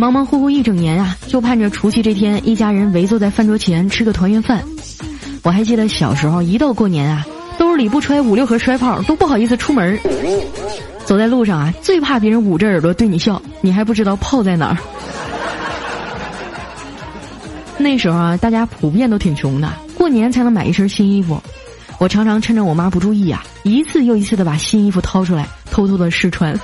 忙忙乎乎一整年啊，就盼着除夕这天一家人围坐在饭桌前吃个团圆饭。我还记得小时候一到过年啊，兜里不揣五六盒摔炮都不好意思出门。走在路上啊，最怕别人捂着耳朵对你笑，你还不知道炮在哪儿。那时候啊，大家普遍都挺穷的，过年才能买一身新衣服。我常常趁着我妈不注意啊，一次又一次的把新衣服掏出来，偷偷的试穿。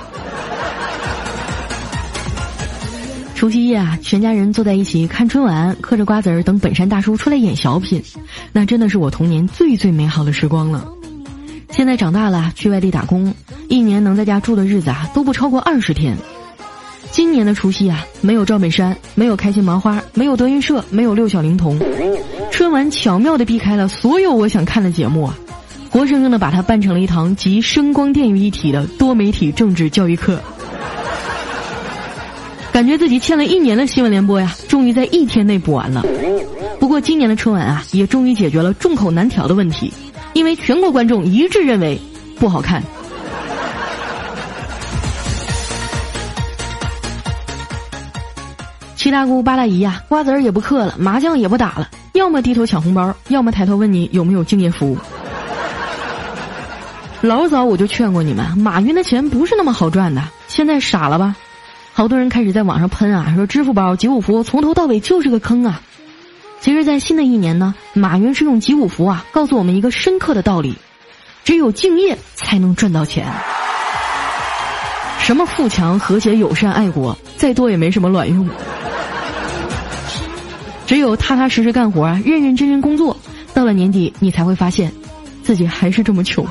除夕夜啊，全家人坐在一起看春晚，嗑着瓜子儿等本山大叔出来演小品，那真的是我童年最最美好的时光了。现在长大了，去外地打工，一年能在家住的日子啊都不超过二十天。今年的除夕啊，没有赵本山，没有开心麻花，没有德云社，没有六小龄童，春晚巧妙的避开了所有我想看的节目啊，活生生的把它办成了一堂集声光电于一体的多媒体政治教育课。感觉自己欠了一年的新闻联播呀，终于在一天内补完了。不过今年的春晚啊，也终于解决了众口难调的问题，因为全国观众一致认为不好看。七大姑八大姨呀，瓜子儿也不嗑了，麻将也不打了，要么低头抢红包，要么抬头问你有没有敬业福。老早我就劝过你们，马云的钱不是那么好赚的，现在傻了吧？好多人开始在网上喷啊，说支付宝、集五福从头到尾就是个坑啊。其实，在新的一年呢，马云是用集五福啊，告诉我们一个深刻的道理：只有敬业才能赚到钱。什么富强、和谐、友善、爱国，再多也没什么卵用。只有踏踏实实干活啊，认认真真工作，到了年底，你才会发现，自己还是这么穷。